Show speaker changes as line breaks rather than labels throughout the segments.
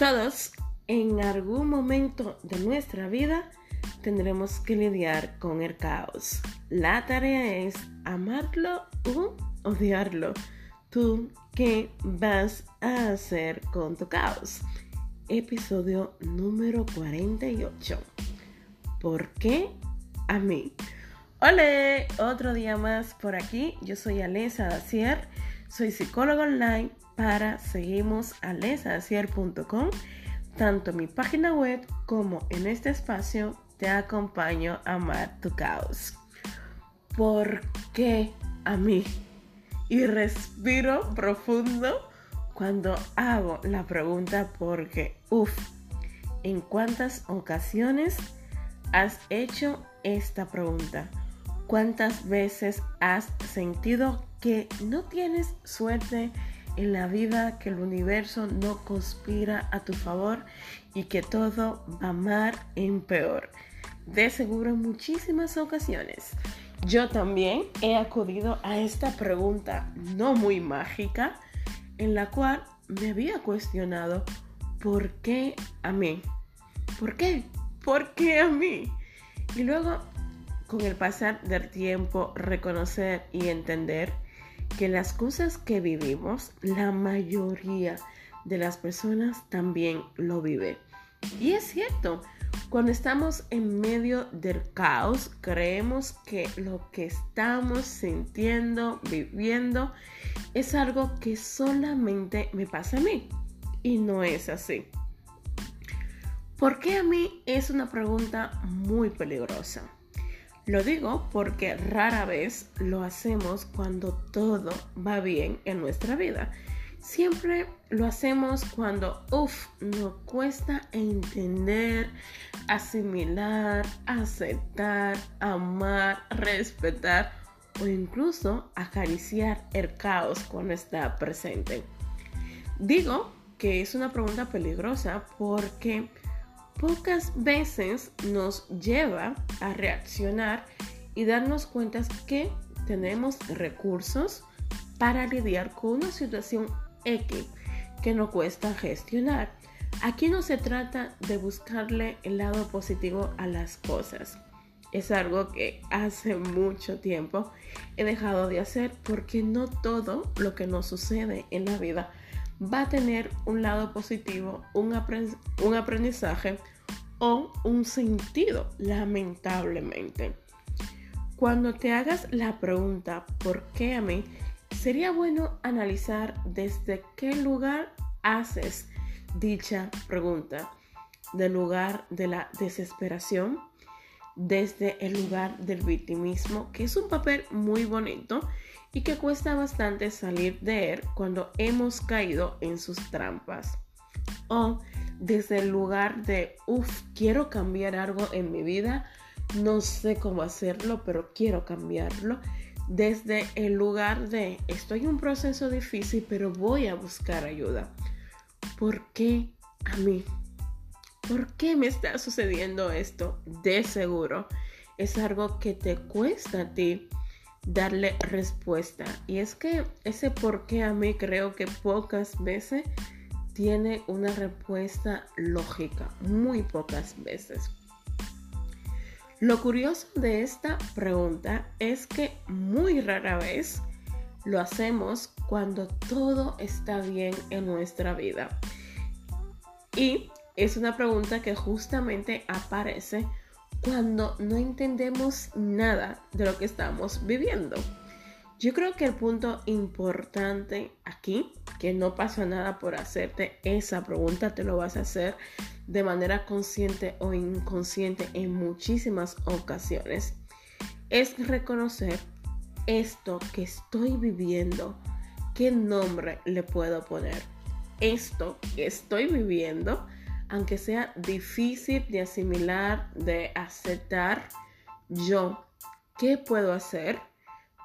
Todos en algún momento de nuestra vida tendremos que lidiar con el caos. La tarea es amarlo o odiarlo. ¿Tú qué vas a hacer con tu caos? Episodio número 48. ¿Por qué a mí? Hola, otro día más por aquí. Yo soy Alesa Dacier, soy psicóloga online para seguimos alesadacier.com. Tanto mi página web como en este espacio te acompaño a amar tu caos. ¿Por qué a mí? Y respiro profundo cuando hago la pregunta porque, uff, ¿en cuántas ocasiones has hecho esta pregunta? ¿Cuántas veces has sentido que no tienes suerte en la vida, que el universo no conspira a tu favor y que todo va mal en peor? De seguro en muchísimas ocasiones. Yo también he acudido a esta pregunta no muy mágica en la cual me había cuestionado ¿por qué a mí? ¿Por qué? ¿Por qué a mí? Y luego con el pasar del tiempo reconocer y entender que las cosas que vivimos, la mayoría de las personas también lo vive. Y es cierto, cuando estamos en medio del caos, creemos que lo que estamos sintiendo, viviendo, es algo que solamente me pasa a mí. Y no es así. ¿Por qué a mí? Es una pregunta muy peligrosa. Lo digo porque rara vez lo hacemos cuando todo va bien en nuestra vida. Siempre lo hacemos cuando, uff, nos cuesta entender, asimilar, aceptar, amar, respetar o incluso acariciar el caos cuando está presente. Digo que es una pregunta peligrosa porque pocas veces nos lleva a reaccionar y darnos cuenta que tenemos recursos para lidiar con una situación X que nos cuesta gestionar. Aquí no se trata de buscarle el lado positivo a las cosas. Es algo que hace mucho tiempo he dejado de hacer porque no todo lo que nos sucede en la vida va a tener un lado positivo, un, aprendizaje o un sentido, lamentablemente. Cuando te hagas la pregunta ¿por qué a mí? Sería bueno analizar desde qué lugar haces dicha pregunta. Del lugar de la desesperación, desde el lugar del victimismo, que es un papel muy bonito y que cuesta bastante salir de él cuando hemos caído en sus trampas. O desde el lugar de, uff, quiero cambiar algo en mi vida, no sé cómo hacerlo, pero quiero cambiarlo. Desde el lugar de, estoy en un proceso difícil, pero voy a buscar ayuda. ¿Por qué a mí? ¿Por qué me está sucediendo esto? De seguro es algo que te cuesta a ti darle respuesta. Y es que ese por qué a mí creo que pocas veces tiene una respuesta lógica, muy pocas veces. Lo curioso de esta pregunta es que muy rara vez lo hacemos cuando todo está bien en nuestra vida. Y es una pregunta que justamente aparece cuando no entendemos nada de lo que estamos viviendo. Yo creo que el punto importante aquí, que no pasa nada por hacerte esa pregunta, te lo vas a hacer de manera consciente o inconsciente en muchísimas ocasiones, es reconocer esto que estoy viviendo, qué nombre le puedo poner. Esto que estoy viviendo, aunque sea difícil de asimilar, de aceptar, yo, ¿qué puedo hacer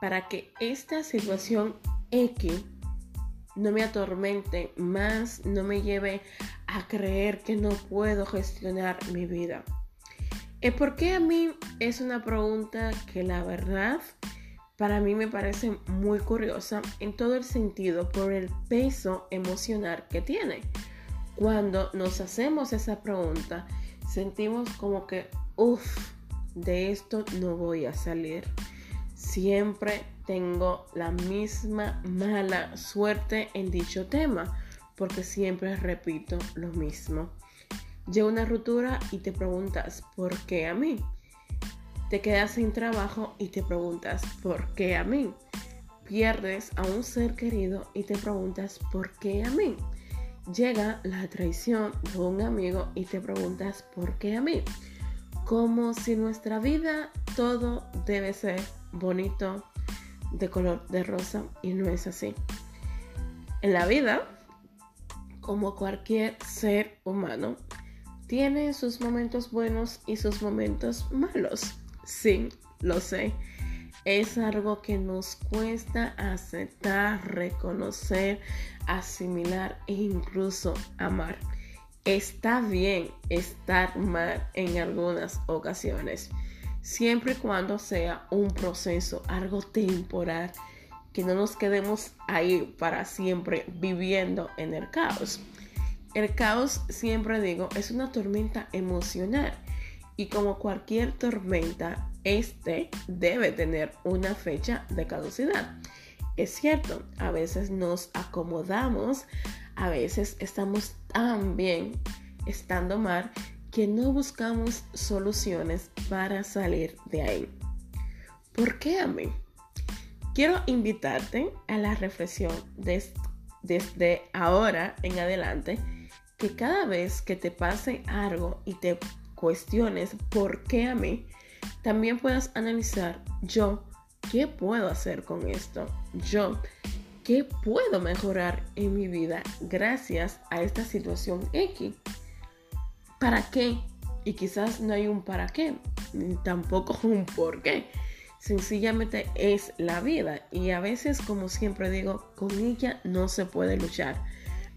para que esta situación X no me atormente más, no me lleve a creer que no puedo gestionar mi vida? ¿Por qué a mí es una pregunta que la verdad para mí me parece muy curiosa en todo el sentido por el peso emocional que tiene. Cuando nos hacemos esa pregunta, sentimos como que, uff, de esto no voy a salir. Siempre tengo la misma mala suerte en dicho tema, porque siempre repito lo mismo. Llega una ruptura y te preguntas, ¿por qué a mí? Te quedas sin trabajo y te preguntas, ¿por qué a mí? Pierdes a un ser querido y te preguntas, ¿por qué a mí? Llega la traición de un amigo y te preguntas, ¿por qué a mí? Como si nuestra vida todo debe ser bonito, de color de rosa, y no es así. En la vida, como cualquier ser humano, tiene sus momentos buenos y sus momentos malos. Sí, lo sé. Es algo que nos cuesta aceptar, reconocer, asimilar e incluso amar. Está bien estar mal en algunas ocasiones, siempre y cuando sea un proceso, algo temporal, que no nos quedemos ahí para siempre viviendo en el caos. El caos, siempre digo, es una tormenta emocional y como cualquier tormenta, este debe tener una fecha de caducidad. Es cierto, a veces nos acomodamos, a veces estamos tan bien estando mal que no buscamos soluciones para salir de ahí. ¿Por qué a mí? Quiero invitarte a la reflexión desde ahora en adelante que cada vez que te pase algo y te cuestiones por qué a mí, también puedas analizar yo, ¿qué puedo hacer con esto? Yo, ¿qué puedo mejorar en mi vida gracias a esta situación X? ¿Para qué? Y quizás no hay un para qué, ni tampoco un por qué. Sencillamente es la vida y a veces, como siempre digo, con ella no se puede luchar.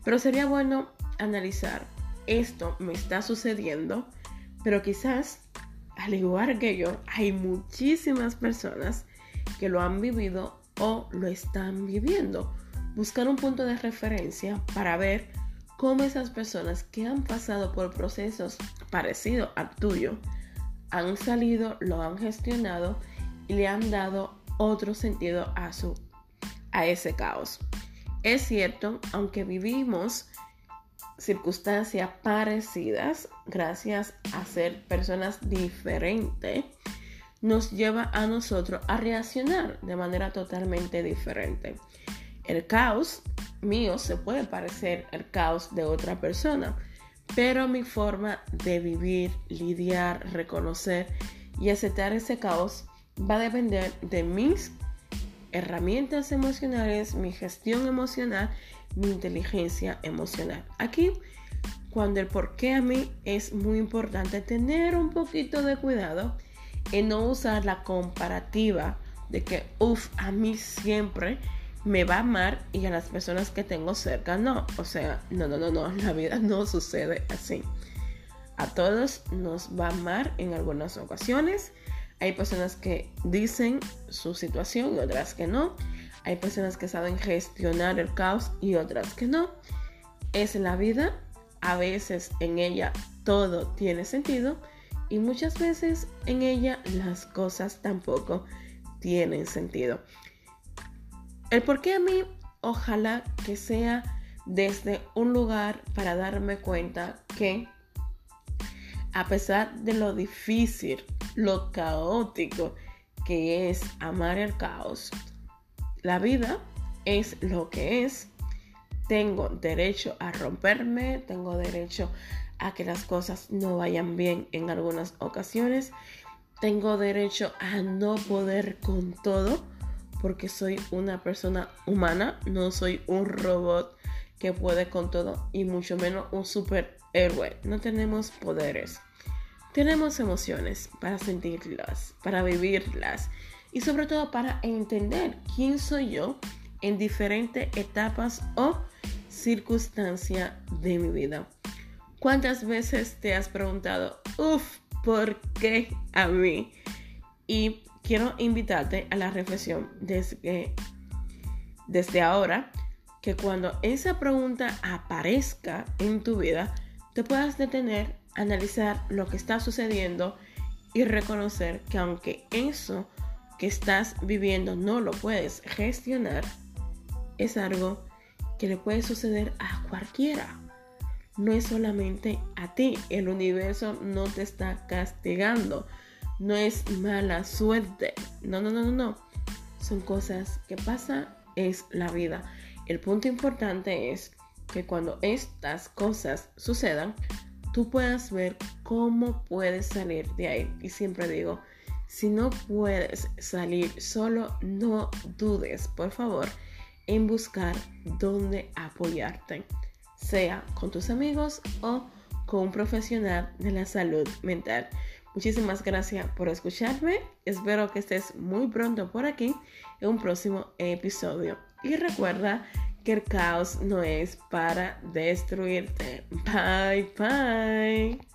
Pero sería bueno analizar, esto me está sucediendo, pero quizás, al igual que yo, hay muchísimas personas que lo han vivido o lo están viviendo. Buscar un punto de referencia para ver cómo esas personas que han pasado por procesos parecidos al tuyo han salido, lo han gestionado y le han dado otro sentido a su a ese caos. Es cierto, aunque vivimos circunstancias parecidas, gracias a ser personas diferentes, nos lleva a nosotros a reaccionar de manera totalmente diferente. El caos mío se puede parecer al caos de otra persona, pero mi forma de vivir, lidiar, reconocer y aceptar ese caos va a depender de mis herramientas emocionales, mi gestión emocional mi inteligencia emocional. Aquí, cuando el por qué a mí es muy importante tener un poquito de cuidado en no usar la comparativa de que, uff, a mí siempre me va a amar y a las personas que tengo cerca no. O sea, no, no, no, no, la vida no sucede así. A todos nos va a amar en algunas ocasiones. Hay personas que dicen su situación y otras que no. Hay personas que saben gestionar el caos y otras que no. Es la vida. A veces en ella todo tiene sentido y muchas veces en ella las cosas tampoco tienen sentido. El por qué a mí ojalá que sea desde un lugar para darme cuenta que a pesar de lo difícil, lo caótico que es amar el caos, la vida es lo que es. Tengo derecho a romperme, tengo derecho a que las cosas no vayan bien en algunas ocasiones. Tengo derecho a no poder con todo porque soy una persona humana, no soy un robot que puede con todo y mucho menos un superhéroe. No tenemos poderes. Tenemos emociones para sentirlas, para vivirlas y sobre todo para entender quién soy yo en diferentes etapas o circunstancias de mi vida. ¿Cuántas veces te has preguntado, uff, ¿por qué a mí? Y quiero invitarte a la reflexión desde, desde ahora que cuando esa pregunta aparezca en tu vida, te puedas detener, analizar lo que está sucediendo y reconocer que aunque eso que estás viviendo no lo puedes gestionar, es algo que le puede suceder a cualquiera. No es solamente a ti. El universo no te está castigando. No es mala suerte. No, no, no, no, no. Son cosas que pasan. Es la vida. El punto importante es que cuando estas cosas sucedan, tú puedas ver cómo puedes salir de ahí. Y siempre digo, si no puedes salir solo, no dudes, por favor, en buscar dónde apoyarte, sea con tus amigos o con un profesional de la salud mental. Muchísimas gracias por escucharme. Espero que estés muy pronto por aquí en un próximo episodio. Y recuerda que el caos no es para destruirte. Bye bye.